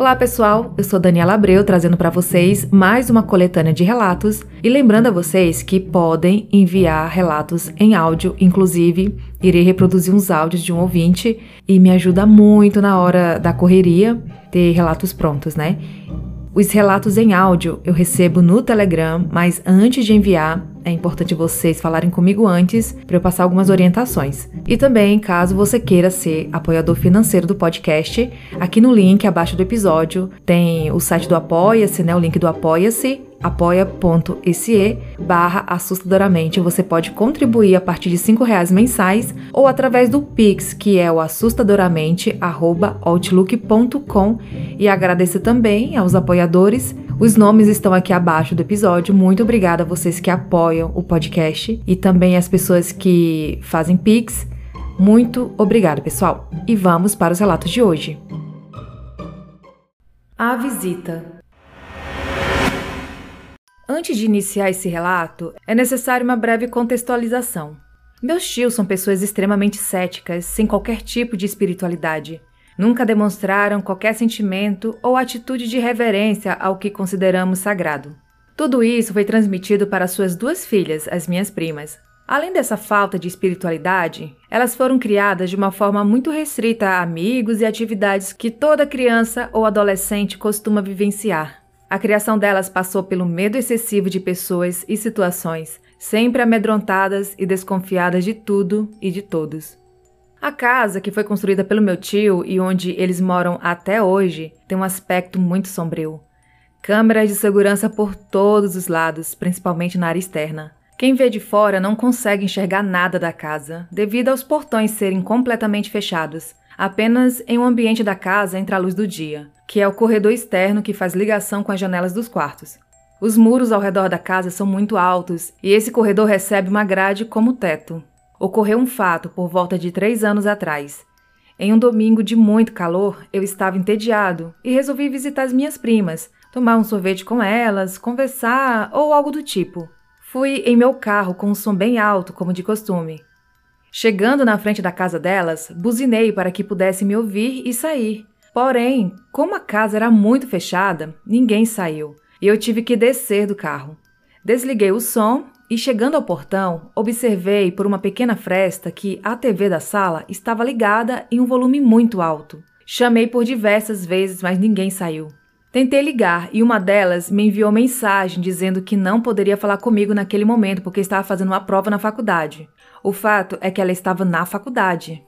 Olá pessoal, eu sou Daniela Abreu trazendo para vocês mais uma coletânea de relatos. E lembrando a vocês que podem enviar relatos em áudio, inclusive irei reproduzir uns áudios de um ouvinte. E me ajuda muito na hora da correria ter relatos prontos, né? Os relatos em áudio eu recebo no Telegram, mas antes de enviar, é importante vocês falarem comigo antes para eu passar algumas orientações. E também, caso você queira ser apoiador financeiro do podcast, aqui no link abaixo do episódio tem o site do Apoia-se, né? O link do Apoia-se apoia.se barra assustadoramente. Você pode contribuir a partir de cinco reais mensais ou através do Pix, que é o assustadoramente outlook.com e agradeço também aos apoiadores. Os nomes estão aqui abaixo do episódio. Muito obrigada a vocês que apoiam o podcast e também as pessoas que fazem Pix. Muito obrigada, pessoal. E vamos para os relatos de hoje. A visita. Antes de iniciar esse relato, é necessário uma breve contextualização. Meus tios são pessoas extremamente céticas, sem qualquer tipo de espiritualidade. Nunca demonstraram qualquer sentimento ou atitude de reverência ao que consideramos sagrado. Tudo isso foi transmitido para suas duas filhas, as minhas primas. Além dessa falta de espiritualidade, elas foram criadas de uma forma muito restrita a amigos e atividades que toda criança ou adolescente costuma vivenciar. A criação delas passou pelo medo excessivo de pessoas e situações, sempre amedrontadas e desconfiadas de tudo e de todos. A casa, que foi construída pelo meu tio e onde eles moram até hoje, tem um aspecto muito sombrio. Câmeras de segurança por todos os lados, principalmente na área externa. Quem vê de fora não consegue enxergar nada da casa, devido aos portões serem completamente fechados. Apenas em um ambiente da casa entra a luz do dia que é o corredor externo que faz ligação com as janelas dos quartos. Os muros ao redor da casa são muito altos e esse corredor recebe uma grade como teto. Ocorreu um fato por volta de três anos atrás. Em um domingo de muito calor, eu estava entediado e resolvi visitar as minhas primas, tomar um sorvete com elas, conversar ou algo do tipo. Fui em meu carro com um som bem alto, como de costume. Chegando na frente da casa delas, buzinei para que pudesse me ouvir e sair. Porém, como a casa era muito fechada, ninguém saiu e eu tive que descer do carro. Desliguei o som e, chegando ao portão, observei por uma pequena fresta que a TV da sala estava ligada em um volume muito alto. Chamei por diversas vezes, mas ninguém saiu. Tentei ligar e uma delas me enviou mensagem dizendo que não poderia falar comigo naquele momento porque estava fazendo uma prova na faculdade. O fato é que ela estava na faculdade.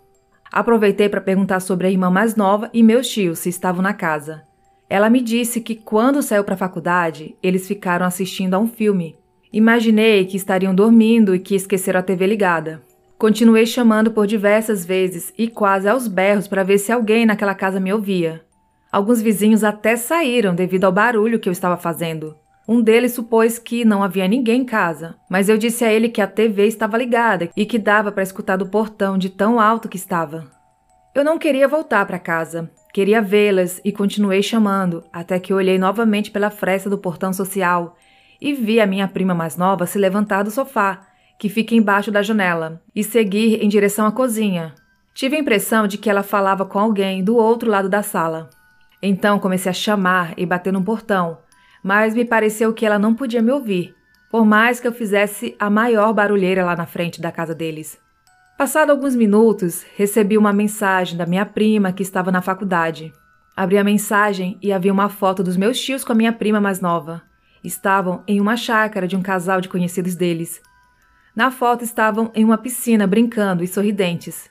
Aproveitei para perguntar sobre a irmã mais nova e meus tios se estavam na casa. Ela me disse que quando saiu para a faculdade, eles ficaram assistindo a um filme. Imaginei que estariam dormindo e que esqueceram a TV ligada. Continuei chamando por diversas vezes e quase aos berros para ver se alguém naquela casa me ouvia. Alguns vizinhos até saíram devido ao barulho que eu estava fazendo. Um deles supôs que não havia ninguém em casa, mas eu disse a ele que a TV estava ligada e que dava para escutar do portão de tão alto que estava. Eu não queria voltar para casa, queria vê-las e continuei chamando, até que olhei novamente pela fresta do portão social e vi a minha prima mais nova se levantar do sofá, que fica embaixo da janela, e seguir em direção à cozinha. Tive a impressão de que ela falava com alguém do outro lado da sala. Então comecei a chamar e bater no portão, mas me pareceu que ela não podia me ouvir, por mais que eu fizesse a maior barulheira lá na frente da casa deles. Passado alguns minutos, recebi uma mensagem da minha prima que estava na faculdade. Abri a mensagem e havia uma foto dos meus tios com a minha prima mais nova. Estavam em uma chácara de um casal de conhecidos deles. Na foto estavam em uma piscina brincando e sorridentes.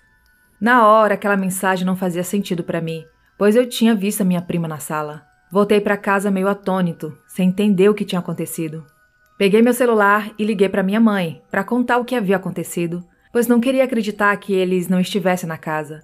Na hora, aquela mensagem não fazia sentido para mim, pois eu tinha visto a minha prima na sala. Voltei para casa meio atônito, sem entender o que tinha acontecido. Peguei meu celular e liguei para minha mãe para contar o que havia acontecido, pois não queria acreditar que eles não estivessem na casa.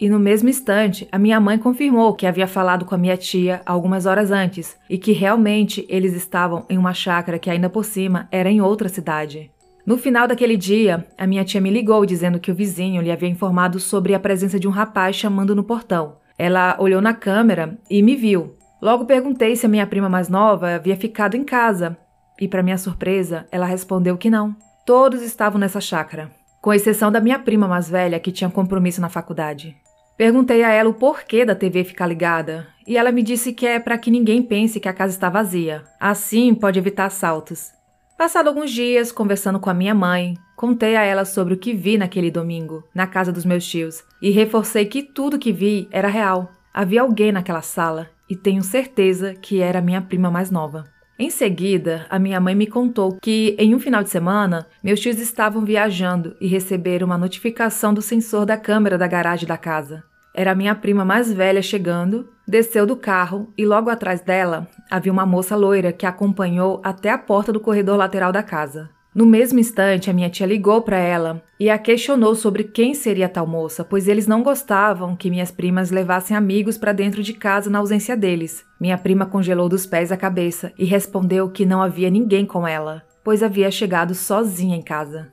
E no mesmo instante, a minha mãe confirmou que havia falado com a minha tia algumas horas antes e que realmente eles estavam em uma chácara que ainda por cima era em outra cidade. No final daquele dia, a minha tia me ligou dizendo que o vizinho lhe havia informado sobre a presença de um rapaz chamando no portão. Ela olhou na câmera e me viu, Logo perguntei se a minha prima mais nova havia ficado em casa, e para minha surpresa, ela respondeu que não. Todos estavam nessa chácara, com exceção da minha prima mais velha que tinha compromisso na faculdade. Perguntei a ela o porquê da TV ficar ligada e ela me disse que é para que ninguém pense que a casa está vazia. Assim pode evitar assaltos. Passado alguns dias, conversando com a minha mãe, contei a ela sobre o que vi naquele domingo, na casa dos meus tios, e reforcei que tudo que vi era real. Havia alguém naquela sala e tenho certeza que era minha prima mais nova. Em seguida, a minha mãe me contou que, em um final de semana, meus tios estavam viajando e receberam uma notificação do sensor da câmera da garagem da casa. Era minha prima mais velha chegando, desceu do carro e logo atrás dela havia uma moça loira que a acompanhou até a porta do corredor lateral da casa. No mesmo instante, a minha tia ligou para ela e a questionou sobre quem seria tal moça, pois eles não gostavam que minhas primas levassem amigos para dentro de casa na ausência deles. Minha prima congelou dos pés à cabeça e respondeu que não havia ninguém com ela, pois havia chegado sozinha em casa.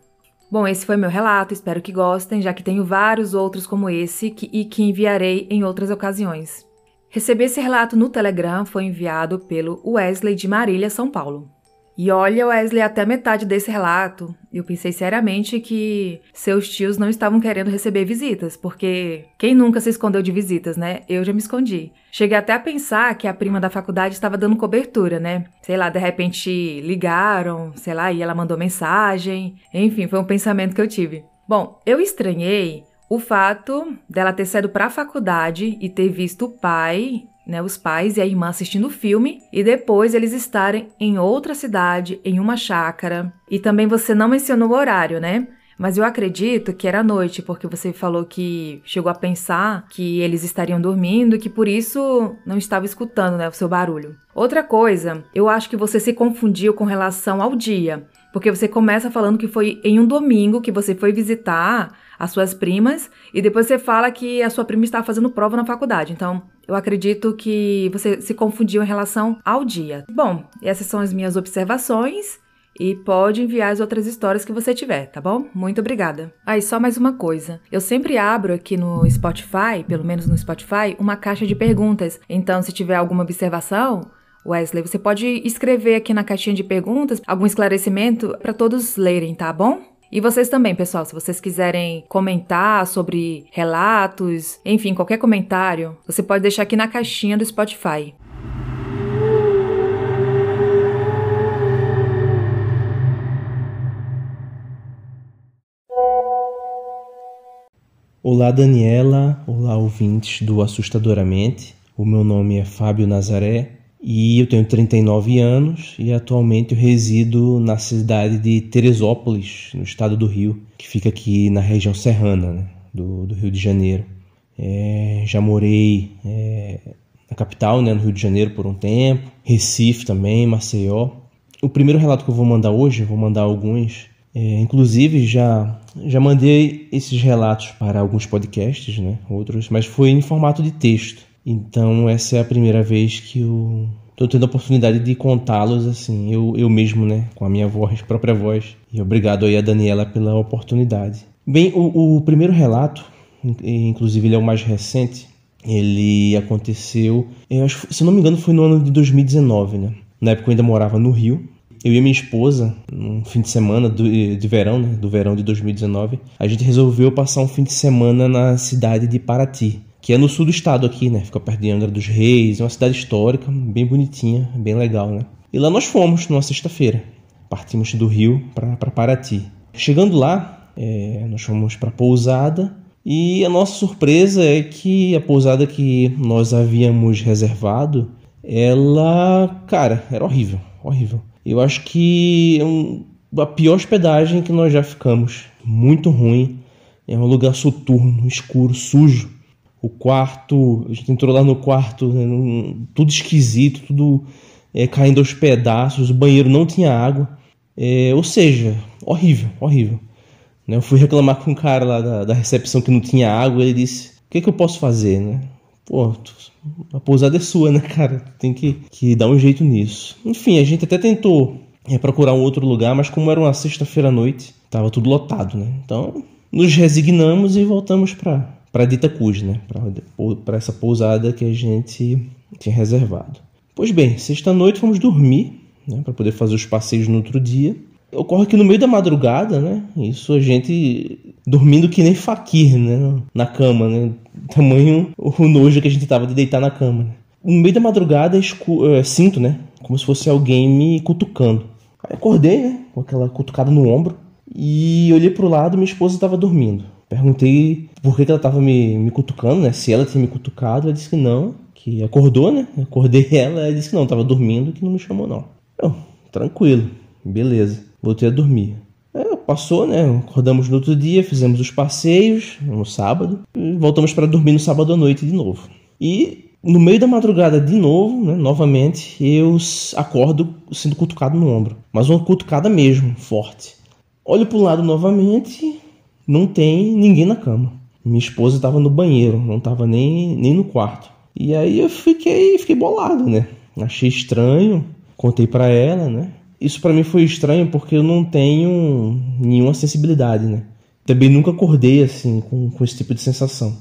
Bom, esse foi meu relato, espero que gostem, já que tenho vários outros como esse que, e que enviarei em outras ocasiões. Recebi esse relato no Telegram, foi enviado pelo Wesley de Marília, São Paulo. E olha, Wesley, até metade desse relato, eu pensei seriamente que seus tios não estavam querendo receber visitas, porque quem nunca se escondeu de visitas, né? Eu já me escondi. Cheguei até a pensar que a prima da faculdade estava dando cobertura, né? Sei lá, de repente ligaram, sei lá, e ela mandou mensagem. Enfim, foi um pensamento que eu tive. Bom, eu estranhei o fato dela ter saído para a faculdade e ter visto o pai né, os pais e a irmã assistindo o filme e depois eles estarem em outra cidade, em uma chácara. E também você não mencionou o horário, né? Mas eu acredito que era noite, porque você falou que chegou a pensar que eles estariam dormindo e que por isso não estava escutando né, o seu barulho. Outra coisa, eu acho que você se confundiu com relação ao dia, porque você começa falando que foi em um domingo que você foi visitar as suas primas e depois você fala que a sua prima estava fazendo prova na faculdade. Então, eu acredito que você se confundiu em relação ao dia. Bom, essas são as minhas observações. E pode enviar as outras histórias que você tiver, tá bom? Muito obrigada. Ah, e só mais uma coisa. Eu sempre abro aqui no Spotify, pelo menos no Spotify, uma caixa de perguntas. Então, se tiver alguma observação, Wesley, você pode escrever aqui na caixinha de perguntas algum esclarecimento para todos lerem, tá bom? E vocês também, pessoal, se vocês quiserem comentar sobre relatos, enfim, qualquer comentário, você pode deixar aqui na caixinha do Spotify. Olá, Daniela. Olá, ouvintes do Assustadoramente. O meu nome é Fábio Nazaré e eu tenho 39 anos e atualmente eu resido na cidade de Teresópolis, no estado do Rio, que fica aqui na região serrana né, do, do, Rio de Janeiro. É, já morei é, na capital, né, no Rio de Janeiro, por um tempo, Recife também, Maceió. O primeiro relato que eu vou mandar hoje, vou mandar alguns, é, inclusive já já mandei esses relatos para alguns podcasts, né, outros, mas foi em formato de texto. Então essa é a primeira vez que eu tô tendo a oportunidade de contá-los assim, eu, eu mesmo, né, com a minha voz, própria voz. E obrigado aí a Daniela pela oportunidade. Bem, o, o primeiro relato, inclusive ele é o mais recente, ele aconteceu, eu acho, se não me engano, foi no ano de 2019, né? Na época eu ainda morava no Rio. Eu e minha esposa, num fim de semana do, de verão, né, do verão de 2019, a gente resolveu passar um fim de semana na cidade de Paraty, que é no sul do estado aqui, né? Fica perto de Angra dos Reis, é uma cidade histórica, bem bonitinha, bem legal, né? E lá nós fomos numa sexta-feira. Partimos do Rio para Paraty. Chegando lá, é, nós fomos para pousada e a nossa surpresa é que a pousada que nós havíamos reservado, ela, cara, era horrível, horrível. Eu acho que é um, a pior hospedagem que nós já ficamos, muito ruim. É um lugar soturno, escuro, sujo o quarto, a gente entrou lá no quarto, né, tudo esquisito, tudo é, caindo aos pedaços, o banheiro não tinha água, é, ou seja, horrível, horrível. Né, eu fui reclamar com o cara lá da, da recepção que não tinha água, ele disse, o que, é que eu posso fazer, né? Pô, a pousada é sua, né, cara? Tem que, que dar um jeito nisso. Enfim, a gente até tentou é, procurar um outro lugar, mas como era uma sexta-feira à noite, tava tudo lotado, né? Então, nos resignamos e voltamos para para Dita Cruz, né? Para essa pousada que a gente tinha reservado. Pois bem, sexta-noite fomos dormir, né? Para poder fazer os passeios no outro dia. Ocorre que no meio da madrugada, né? Isso a gente dormindo que nem faquir, né? Na cama, né? Tamanho o nojo que a gente tava de deitar na cama. Né? No meio da madrugada, é, sinto, né? Como se fosse alguém me cutucando. Aí acordei, né? Com aquela cutucada no ombro. E olhei pro lado minha esposa estava dormindo. Perguntei por que, que ela estava me, me cutucando, né? Se ela tinha me cutucado. Ela disse que não, que acordou, né? Acordei ela, ela disse que não, estava dormindo, que não me chamou não. Eu, tranquilo, beleza. Voltei a dormir. É, passou, né? Acordamos no outro dia, fizemos os passeios no sábado voltamos para dormir no sábado à noite de novo. E no meio da madrugada, de novo, né, novamente, eu acordo sendo cutucado no ombro. Mas uma cutucada mesmo, forte. Olho para o lado novamente, não tem ninguém na cama. Minha esposa estava no banheiro, não estava nem, nem no quarto. E aí eu fiquei, fiquei bolado, né? Achei estranho, contei para ela, né? Isso para mim foi estranho porque eu não tenho nenhuma sensibilidade, né? Também nunca acordei assim com, com esse tipo de sensação.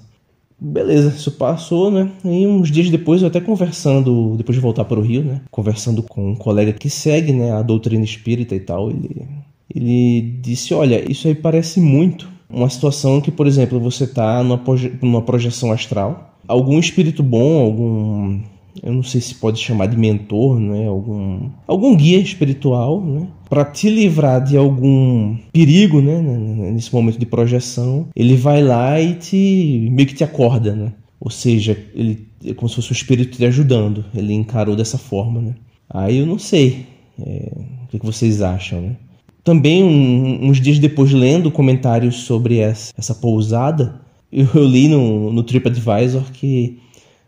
Beleza, isso passou, né? E uns dias depois, eu até conversando, depois de voltar para o Rio, né? Conversando com um colega que segue, né, a doutrina espírita e tal, ele, ele disse: Olha, isso aí parece muito uma situação que, por exemplo, você está numa, numa projeção astral, algum espírito bom, algum eu não sei se pode chamar de mentor, né? algum, algum guia espiritual, né? para te livrar de algum perigo né? nesse momento de projeção, ele vai lá e te meio que te acorda. Né? Ou seja, ele é como se fosse um espírito te ajudando. Ele encarou dessa forma. Né? Aí eu não sei é, o que, vocês acham. Né? Também, um, uns dias depois, lendo comentários sobre essa, essa pousada, eu, eu li no, no TripAdvisor que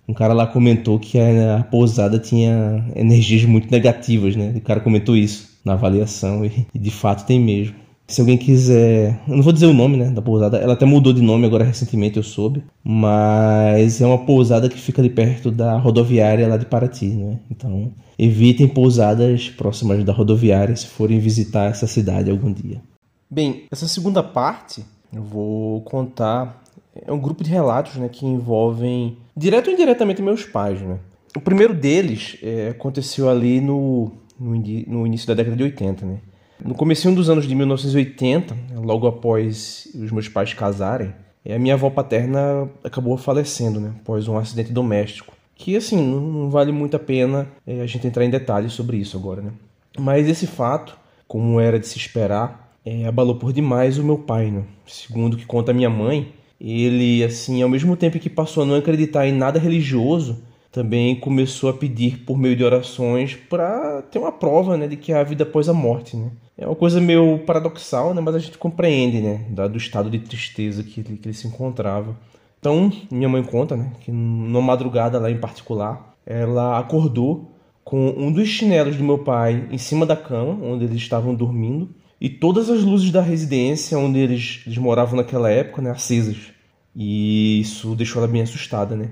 um cara lá comentou que a, a pousada tinha energias muito negativas, né? O cara comentou isso na avaliação e, e de fato tem mesmo. Se alguém quiser, eu não vou dizer o nome, né, da pousada. Ela até mudou de nome agora recentemente, eu soube. Mas é uma pousada que fica ali perto da rodoviária lá de Paraty, né? Então, evitem pousadas próximas da rodoviária se forem visitar essa cidade algum dia. Bem, essa segunda parte eu vou contar é um grupo de relatos né, que envolvem, direto ou indiretamente, meus pais. Né? O primeiro deles é, aconteceu ali no, no, no, início da década de 80. Né? No começo dos anos de 1980, logo após os meus pais casarem, é, a minha avó paterna acabou falecendo né, após um acidente doméstico. Que, assim, não vale muito a pena é, a gente entrar em detalhes sobre isso agora. Né? Mas esse fato, como era de se esperar, é, abalou por demais o meu pai. Né? Segundo o que conta a minha mãe, ele, assim, ao mesmo tempo que passou a não acreditar em nada religioso, também começou a pedir por meio de orações para ter uma prova, né, de que há vida após a morte, né? É uma coisa meio paradoxal, né, mas a gente compreende, né, do estado de tristeza que ele, que ele se encontrava. Então, minha mãe conta, né, que numa madrugada lá em particular, ela acordou com um dos chinelos do meu pai em cima da cama, onde eles estavam dormindo, e todas as luzes da residência onde eles, eles moravam naquela época, né, acesas. E isso deixou ela bem assustada, né?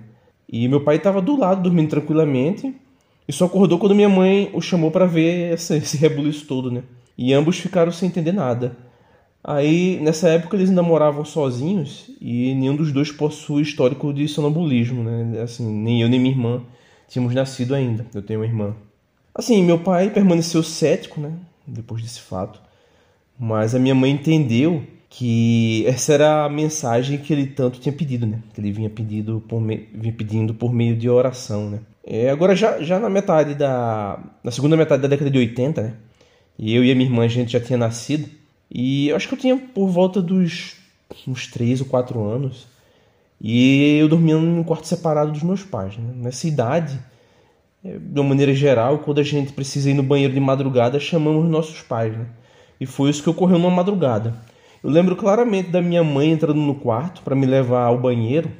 E meu pai estava do lado, dormindo tranquilamente, e só acordou quando minha mãe o chamou para ver essa, esse rebuliço todo, né? E ambos ficaram sem entender nada. Aí, nessa época, eles ainda moravam sozinhos e nenhum dos dois possui histórico de sonambulismo, né? Assim, nem eu nem minha irmã tínhamos nascido ainda. Eu tenho uma irmã. Assim, meu pai permaneceu cético, né? Depois desse fato. Mas a minha mãe entendeu que essa era a mensagem que ele tanto tinha pedido, né? Que ele vinha, pedido por me... vinha pedindo por meio de oração, né? É, agora, já, já na metade da... Na segunda metade da década de 80, né? E eu e a minha irmã, a gente já tinha nascido. E eu acho que eu tinha por volta dos uns 3 ou 4 anos. E eu dormia num quarto separado dos meus pais, né? Nessa idade, é, de uma maneira geral, quando a gente precisa ir no banheiro de madrugada, chamamos nossos pais, né? E foi isso que ocorreu numa madrugada. Eu lembro claramente da minha mãe entrando no quarto para me levar ao banheiro.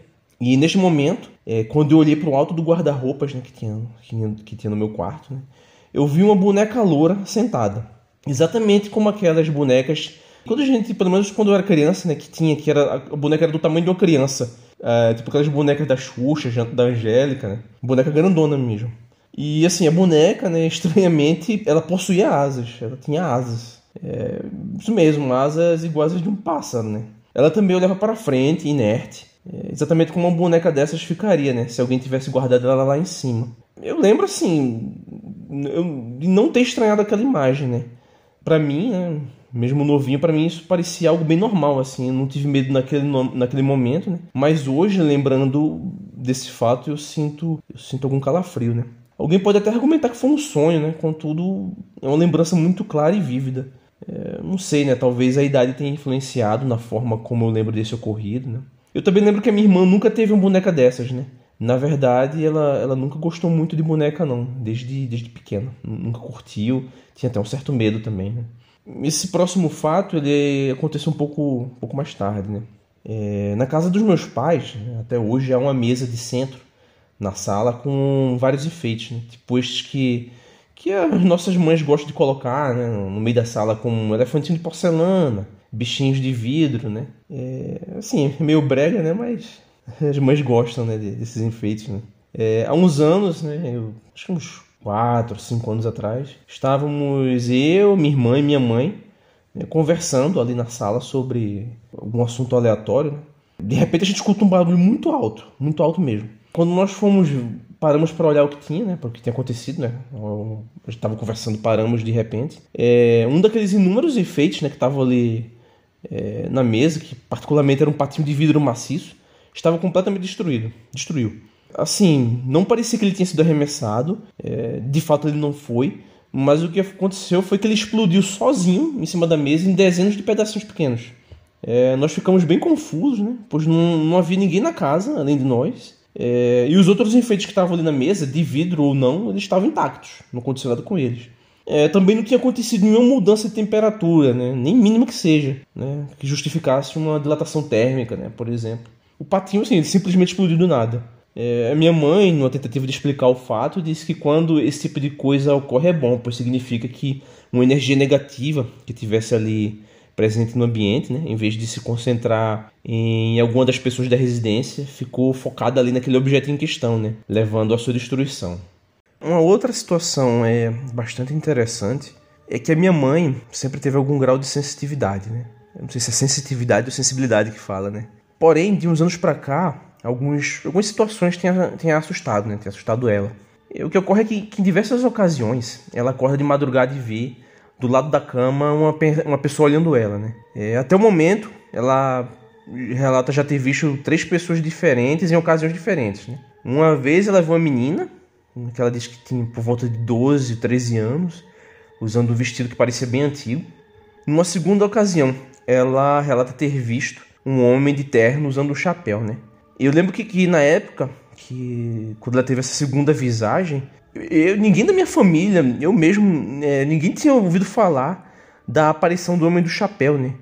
E neste momento, é, quando eu olhei para o alto do guarda-roupas né, que, tinha, que, que, tinha no meu quarto, né, eu vi uma boneca loura sentada. Exatamente como aquelas bonecas. Quando a gente, pelo menos quando eu era criança, né, que tinha, que era, a boneca era do tamanho de uma criança. É, tipo aquelas bonecas da Xuxa, da Angélica, né? Boneca grandona mesmo. E assim, a boneca, né, estranhamente, ela possuía asas. Ela tinha asas. É, isso mesmo, asas iguais às de um pássaro, né? Ela também olhava para frente, inerte, é, exatamente como uma boneca dessas ficaria, né? Se alguém tivesse guardado ela lá em cima. Eu lembro, assim, eu, não ter estranhado aquela imagem, né? para mim, né, mesmo novinho, para mim isso parecia algo bem normal, assim, eu não tive medo naquele, naquele momento, né? Mas hoje, lembrando desse fato, eu sinto, eu sinto algum calafrio, né? Alguém pode até argumentar que foi um sonho, né? Contudo, é uma lembrança muito clara e vívida. É, não sei, né? Talvez a idade tenha influenciado na forma como eu lembro desse ocorrido, né? Eu também lembro que a minha irmã nunca teve uma boneca dessas, né? Na verdade, ela, ela nunca gostou muito de boneca, não, desde, desde pequena. Nunca curtiu, tinha até um certo medo também, né? Esse próximo fato, ele aconteceu um pouco, um pouco mais tarde, né? É, na casa dos meus pais, né? até hoje, há uma mesa de centro na sala com vários enfeites, né? Tipo estes que, que as nossas mães gostam de colocar, né? No meio da sala, como um elefantinho de porcelana, bichinhos de vidro, né? É, assim, meio brega, né? Mas as mães gostam, né? Desses enfeites, né? É, há uns anos, né? Eu, acho que uns 4, 5 anos atrás, estávamos eu, minha irmã e minha mãe né, conversando ali na sala sobre algum assunto aleatório. Né? De repente a gente escuta um barulho muito alto, muito alto mesmo. Quando nós fomos, paramos para olhar o que tinha, né? Para o que tinha acontecido, né? A gente estava conversando, paramos de repente. É, um daqueles inúmeros enfeites, né? Que estavam ali é, na mesa, que particularmente era um patinho de vidro maciço, estava completamente destruído. Destruiu. Assim, não parecia que ele tinha sido arremessado. É, de fato, ele não foi. Mas o que aconteceu foi que ele explodiu sozinho em cima da mesa em dezenas de pedacinhos pequenos. É, nós ficamos bem confusos, né? Pois não, não havia ninguém na casa, além de nós. É, e os outros enfeites que estavam ali na mesa, de vidro ou não, eles estavam intactos, não aconteceu nada com eles. É, também não tinha acontecido nenhuma mudança de temperatura, né? nem mínima que seja, né? que justificasse uma dilatação térmica, né? por exemplo. O patinho, assim, ele simplesmente explodiu do nada. É, minha mãe, numa tentativa de explicar o fato, disse que quando esse tipo de coisa ocorre é bom, pois significa que uma energia negativa que tivesse ali presente no ambiente, né, em vez de se concentrar em alguma das pessoas da residência, ficou focada ali naquele objeto em questão, né, levando à sua destruição. Uma outra situação é bastante interessante é que a minha mãe sempre teve algum grau de sensitividade, né? Eu não sei se é sensitividade ou sensibilidade que fala, né? Porém, de uns anos para cá, alguns, algumas situações têm, têm assustado, né? Tem assustado ela. E o que ocorre é que, que, em diversas ocasiões ela acorda de madrugada e vê do lado da cama uma, uma pessoa olhando ela, né? É, até o momento, ela relata já ter visto três pessoas diferentes em ocasiões diferentes, né? Uma vez ela viu uma menina, que ela disse que tinha por volta de 12, 13 anos, usando um vestido que parecia bem antigo. Numa segunda ocasião, ela relata ter visto um homem de terno usando um chapéu, né? Eu lembro que, que na época, que quando ela teve essa segunda visagem, eu, ninguém da minha família, eu mesmo, é, ninguém tinha ouvido falar da aparição do Homem do Chapéu, né?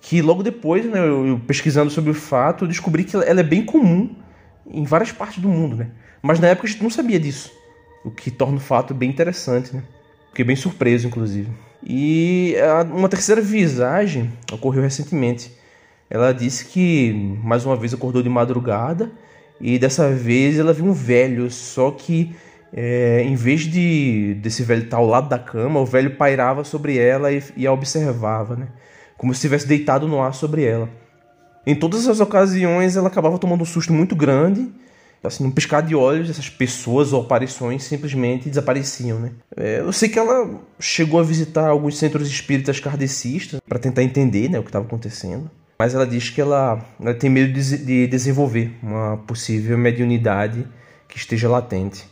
Que logo depois, né, eu, pesquisando sobre o fato, eu descobri que ela é bem comum em várias partes do mundo, né? Mas na época a gente não sabia disso, o que torna o fato bem interessante, né? Fiquei bem surpreso, inclusive. E uma terceira visagem ocorreu recentemente. Ela disse que mais uma vez acordou de madrugada e dessa vez ela viu um velho, só que é, em vez de desse velho estar ao lado da cama, o velho pairava sobre ela e, e a observava, né? como se estivesse deitado no ar sobre ela. Em todas as ocasiões ela acabava tomando um susto muito grande, assim, num piscar de olhos, essas pessoas ou aparições simplesmente desapareciam, né? É, eu sei que ela chegou a visitar alguns centros espíritas kardecistas para tentar entender né, o que estava acontecendo mas ela diz que ela, ela tem medo de, de desenvolver uma possível mediunidade que esteja latente.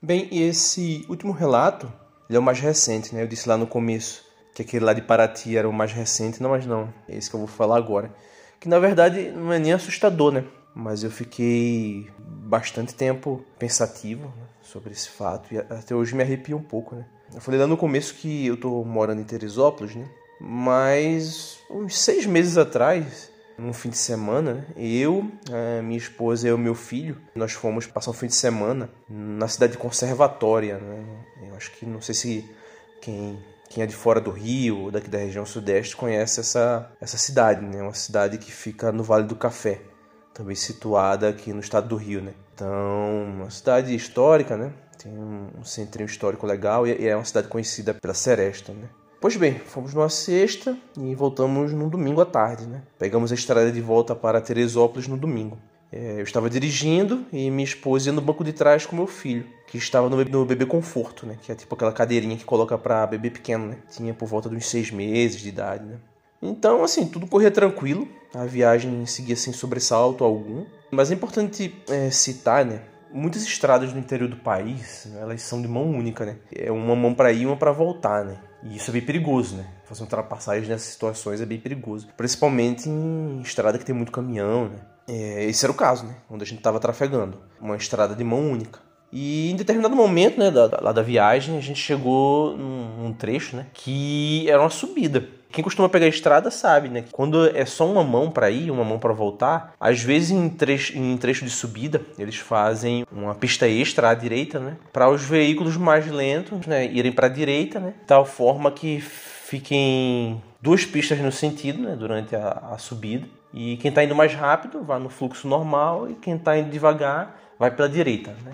Bem, esse último relato ele é o mais recente, né? Eu disse lá no começo que aquele lá de Paraty era o mais recente, não, mas não, é esse que eu vou falar agora. Que na verdade não é nem assustador, né? Mas eu fiquei bastante tempo pensativo né, sobre esse fato e até hoje me arrepio um pouco, né? Eu falei lá no começo que eu tô morando em Teresópolis, né? Mas uns seis meses atrás, num fim de semana, eu, minha esposa e o meu filho, nós fomos passar um fim de semana na cidade de Conservatória. Né? Eu acho que não sei se quem, quem é de fora do Rio daqui da região sudeste conhece essa, essa cidade, né? Uma cidade que fica no Vale do Café, também situada aqui no estado do Rio, né? Então, uma cidade histórica, né? Tem um centrinho histórico legal e é uma cidade conhecida pela seresta, né? Pois bem, fomos numa sexta e voltamos no domingo à tarde, né? Pegamos a estrada de volta para Teresópolis no domingo. É, eu estava dirigindo e minha esposa ia no banco de trás com meu filho, que estava no, no bebê conforto, né? Que é tipo aquela cadeirinha que coloca para bebê pequeno, né? Tinha por volta uns seis meses de idade, né? Então, assim, tudo corria tranquilo, a viagem seguia sem sobressalto algum. Mas é importante é, citar, né? Muitas estradas no interior do país, elas são de mão única, né? É uma mão para ir uma para voltar, né? E isso é bem perigoso, né? Fazer ultrapassagem nessas situações é bem perigoso. Principalmente em estrada que tem muito caminhão, né? É, esse era o caso, né? Onde a gente estava trafegando. Uma estrada de mão única. E em determinado momento, né, da, da, lá da viagem, a gente chegou num, num trecho, né? Que era uma subida. Quem costuma pegar a estrada sabe, né? Quando é só uma mão para ir, uma mão para voltar, às vezes em trecho, em trecho de subida, eles fazem uma pista extra à direita, né? Para os veículos mais lentos, né, irem para a direita, né? Tal forma que fiquem duas pistas no sentido, né, durante a, a subida. E quem está indo mais rápido vai no fluxo normal e quem está indo devagar vai pela direita, né?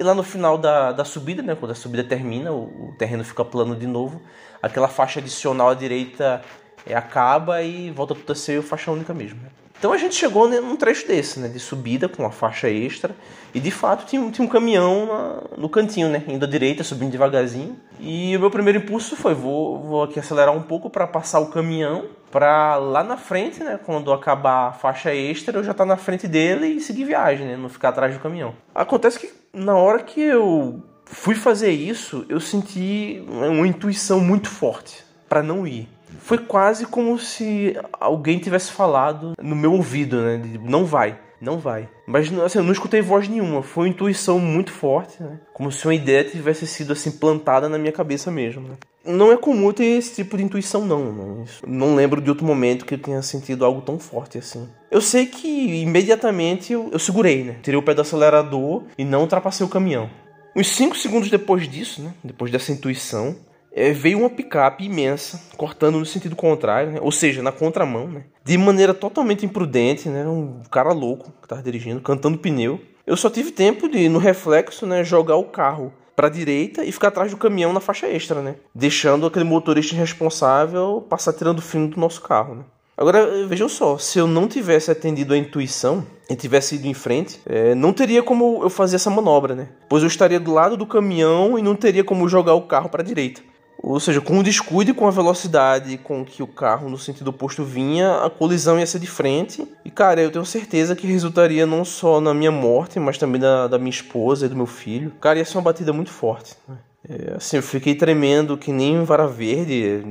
E lá no final da, da subida, né, quando a subida termina, o, o terreno fica plano de novo, aquela faixa adicional à direita é, acaba e volta tudo a ser faixa única mesmo. Né? Então a gente chegou num trecho desse, né, de subida com uma faixa extra, e de fato tinha, tinha um caminhão na, no cantinho, né, indo à direita, subindo devagarzinho. E o meu primeiro impulso foi: vou, vou aqui acelerar um pouco para passar o caminhão, para lá na frente, né, quando acabar a faixa extra, eu já estar tá na frente dele e seguir viagem, né, não ficar atrás do caminhão. Acontece que na hora que eu fui fazer isso, eu senti uma intuição muito forte para não ir. Foi quase como se alguém tivesse falado no meu ouvido, né? De, não vai, não vai. Mas assim, eu não escutei voz nenhuma, foi uma intuição muito forte, né? Como se uma ideia tivesse sido assim plantada na minha cabeça mesmo. Né? Não é comum ter esse tipo de intuição, não. Né? Não lembro de outro momento que eu tenha sentido algo tão forte assim. Eu sei que imediatamente eu, eu segurei, né? Tirei o pé do acelerador e não ultrapassei o caminhão. Uns 5 segundos depois disso, né? Depois dessa intuição, é, veio uma picape imensa, cortando no sentido contrário, né? ou seja, na contramão, né? de maneira totalmente imprudente, né? um cara louco que estava dirigindo, cantando pneu. Eu só tive tempo de, no reflexo, né, jogar o carro para a direita e ficar atrás do caminhão na faixa extra, né? deixando aquele motorista irresponsável passar tirando fim do nosso carro. Né? Agora, vejam só, se eu não tivesse atendido a intuição e tivesse ido em frente, é, não teria como eu fazer essa manobra, né? Pois eu estaria do lado do caminhão e não teria como jogar o carro para a direita. Ou seja, com o descuido e com a velocidade com que o carro no sentido oposto vinha, a colisão ia ser de frente. E cara, eu tenho certeza que resultaria não só na minha morte, mas também da, da minha esposa e do meu filho. Cara, ia ser uma batida muito forte. Né? É, assim, eu fiquei tremendo que nem vara verde.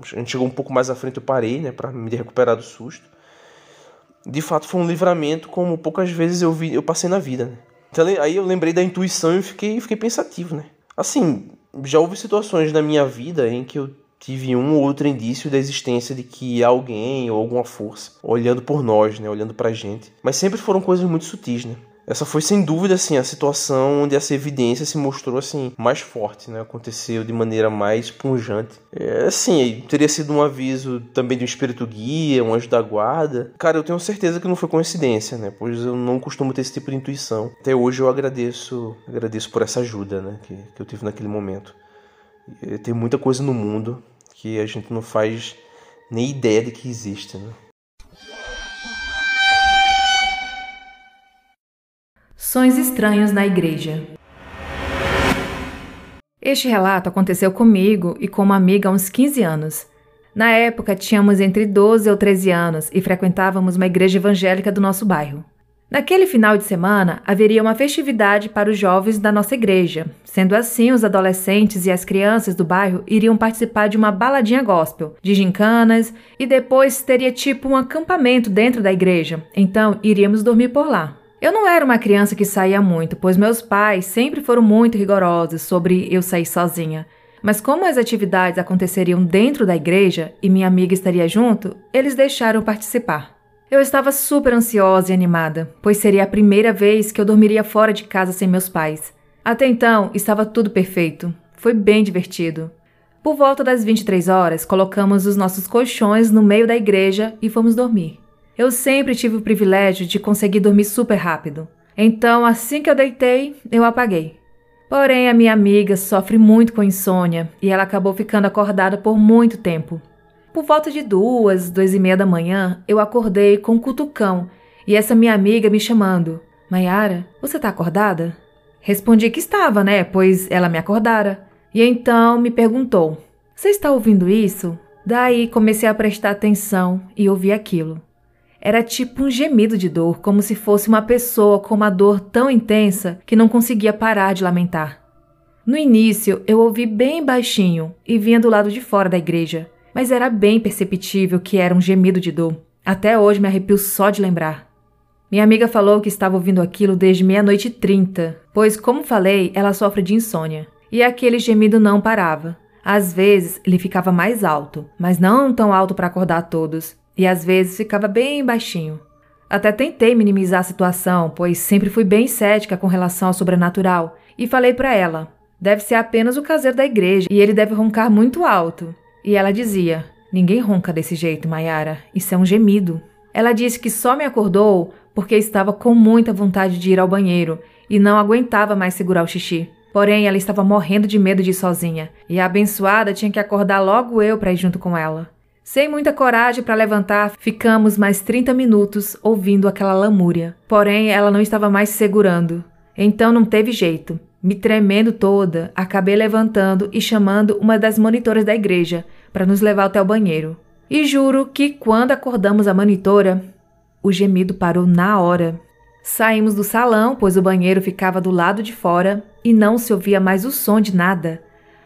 A gente chegou um pouco mais à frente, eu parei, né, para me recuperar do susto. De fato, foi um livramento como poucas vezes eu vi, eu passei na vida. Né? Então, aí eu lembrei da intuição e fiquei, fiquei pensativo, né? Assim, já houve situações na minha vida em que eu tive um ou outro indício da existência de que alguém ou alguma força olhando por nós, né, olhando pra gente. Mas sempre foram coisas muito sutis, né? Essa foi sem dúvida assim a situação onde essa evidência se mostrou assim mais forte, né? Aconteceu de maneira mais punjante. É, assim, teria sido um aviso também de um espírito guia, um anjo da guarda. Cara, eu tenho certeza que não foi coincidência, né? Pois eu não costumo ter esse tipo de intuição. Até hoje eu agradeço, agradeço por essa ajuda, né? Que, que eu tive naquele momento. E tem muita coisa no mundo que a gente não faz nem ideia de que existe, né? Sonhos estranhos na igreja. Este relato aconteceu comigo e com uma amiga há uns 15 anos. Na época, tínhamos entre 12 ou 13 anos e frequentávamos uma igreja evangélica do nosso bairro. Naquele final de semana, haveria uma festividade para os jovens da nossa igreja. Sendo assim, os adolescentes e as crianças do bairro iriam participar de uma baladinha gospel, de gincanas, e depois teria tipo um acampamento dentro da igreja. Então, iríamos dormir por lá. Eu não era uma criança que saía muito, pois meus pais sempre foram muito rigorosos sobre eu sair sozinha. Mas como as atividades aconteceriam dentro da igreja e minha amiga estaria junto, eles deixaram participar. Eu estava super ansiosa e animada, pois seria a primeira vez que eu dormiria fora de casa sem meus pais. Até então, estava tudo perfeito. Foi bem divertido. Por volta das 23 horas, colocamos os nossos colchões no meio da igreja e fomos dormir. Eu sempre tive o privilégio de conseguir dormir super rápido. Então, assim que eu deitei, eu apaguei. Porém, a minha amiga sofre muito com insônia e ela acabou ficando acordada por muito tempo. Por volta de duas, duas e meia da manhã, eu acordei com um cutucão e essa minha amiga me chamando: Maiara, você tá acordada? Respondi que estava, né? Pois ela me acordara. E então me perguntou: Você está ouvindo isso? Daí comecei a prestar atenção e ouvi aquilo. Era tipo um gemido de dor, como se fosse uma pessoa com uma dor tão intensa que não conseguia parar de lamentar. No início, eu ouvi bem baixinho e vinha do lado de fora da igreja, mas era bem perceptível que era um gemido de dor. Até hoje me arrepio só de lembrar. Minha amiga falou que estava ouvindo aquilo desde meia-noite e trinta, pois, como falei, ela sofre de insônia. E aquele gemido não parava. Às vezes ele ficava mais alto, mas não tão alto para acordar todos, e às vezes ficava bem baixinho. Até tentei minimizar a situação, pois sempre fui bem cética com relação ao sobrenatural, e falei para ela: deve ser apenas o caseiro da igreja e ele deve roncar muito alto. E ela dizia: Ninguém ronca desse jeito, Mayara, isso é um gemido. Ela disse que só me acordou porque estava com muita vontade de ir ao banheiro e não aguentava mais segurar o xixi. Porém, ela estava morrendo de medo de ir sozinha, e a abençoada tinha que acordar logo eu para ir junto com ela. Sem muita coragem para levantar, ficamos mais 30 minutos ouvindo aquela lamúria. Porém, ela não estava mais segurando. Então não teve jeito. Me tremendo toda, acabei levantando e chamando uma das monitoras da igreja para nos levar até o banheiro. E juro que quando acordamos a monitora, o gemido parou na hora. Saímos do salão, pois o banheiro ficava do lado de fora e não se ouvia mais o som de nada.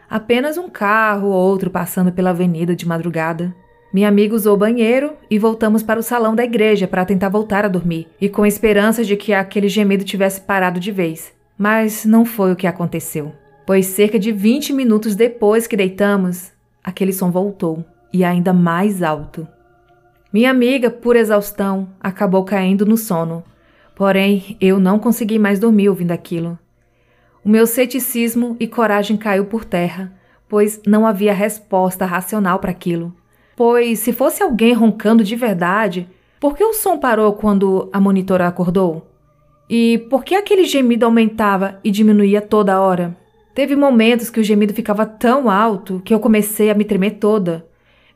Apenas um carro ou outro passando pela avenida de madrugada. Minha amiga usou o banheiro e voltamos para o salão da igreja para tentar voltar a dormir, e com esperança de que aquele gemido tivesse parado de vez. Mas não foi o que aconteceu, pois cerca de 20 minutos depois que deitamos, aquele som voltou, e ainda mais alto. Minha amiga, por exaustão, acabou caindo no sono, Porém, eu não consegui mais dormir ouvindo aquilo. O meu ceticismo e coragem caiu por terra, pois não havia resposta racional para aquilo. Pois, se fosse alguém roncando de verdade, por que o som parou quando a monitora acordou? E por que aquele gemido aumentava e diminuía toda hora? Teve momentos que o gemido ficava tão alto que eu comecei a me tremer toda.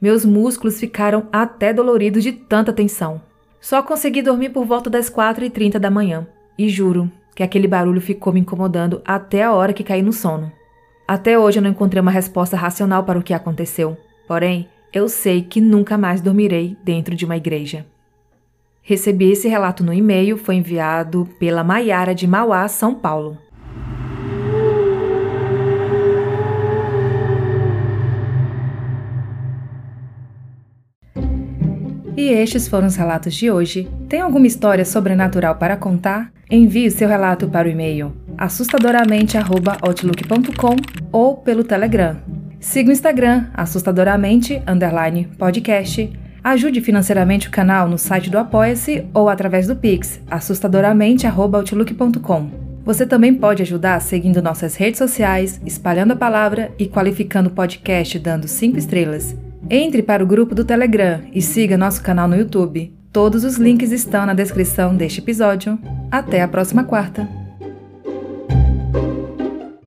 Meus músculos ficaram até doloridos de tanta tensão. Só consegui dormir por volta das 4h30 da manhã. E juro que aquele barulho ficou me incomodando até a hora que caí no sono. Até hoje eu não encontrei uma resposta racional para o que aconteceu. Porém, eu sei que nunca mais dormirei dentro de uma igreja. Recebi esse relato no e-mail, foi enviado pela Maiara de Mauá, São Paulo. E estes foram os relatos de hoje. Tem alguma história sobrenatural para contar? Envie seu relato para o e-mail assustadoramente@outlook.com ou pelo Telegram. Siga o Instagram assustadoramente podcast. Ajude financeiramente o canal no site do Apoia-se ou através do Pix assustadoramente@outlook.com. Você também pode ajudar seguindo nossas redes sociais, espalhando a palavra e qualificando o podcast dando 5 estrelas. Entre para o grupo do Telegram e siga nosso canal no YouTube. Todos os links estão na descrição deste episódio. Até a próxima quarta!